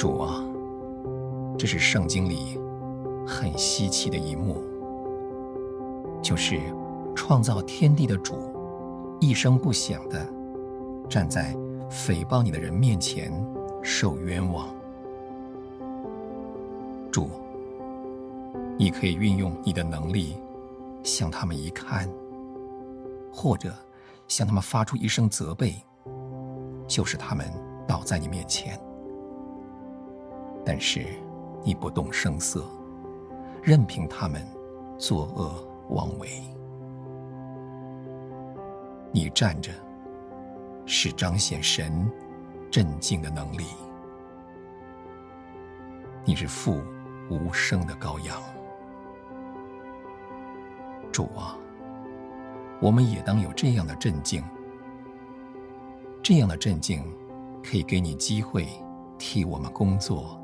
主啊，这是圣经里很稀奇的一幕，就是创造天地的主一声不响的站在诽谤你的人面前受冤枉。主，你可以运用你的能力向他们一看，或者向他们发出一声责备，就是他们倒在你面前。但是你不动声色，任凭他们作恶妄为。你站着，是彰显神镇静的能力。你是父无声的羔羊。主啊，我们也当有这样的镇静。这样的镇静，可以给你机会替我们工作。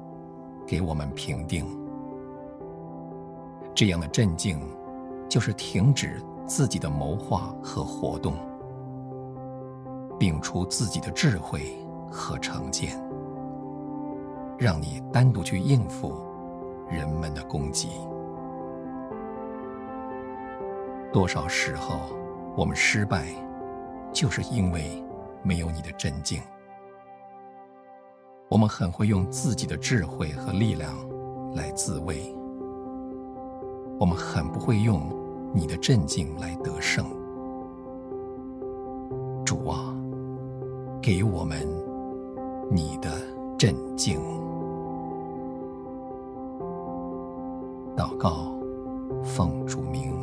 给我们评定，这样的镇静，就是停止自己的谋划和活动，摒除自己的智慧和成见，让你单独去应付人们的攻击。多少时候我们失败，就是因为没有你的镇静。我们很会用自己的智慧和力量来自卫，我们很不会用你的镇静来得胜。主啊，给我们你的镇静。祷告，奉主名，